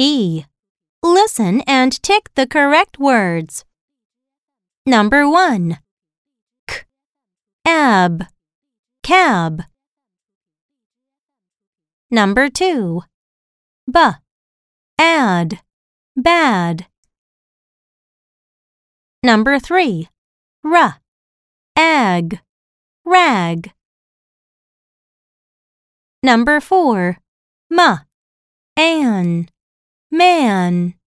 E. Listen and tick the correct words. Number 1. K. Ab. Cab. Number 2. B. Add. Bad. Number 3. R. Ag. Rag. Number 4. M. An. Man.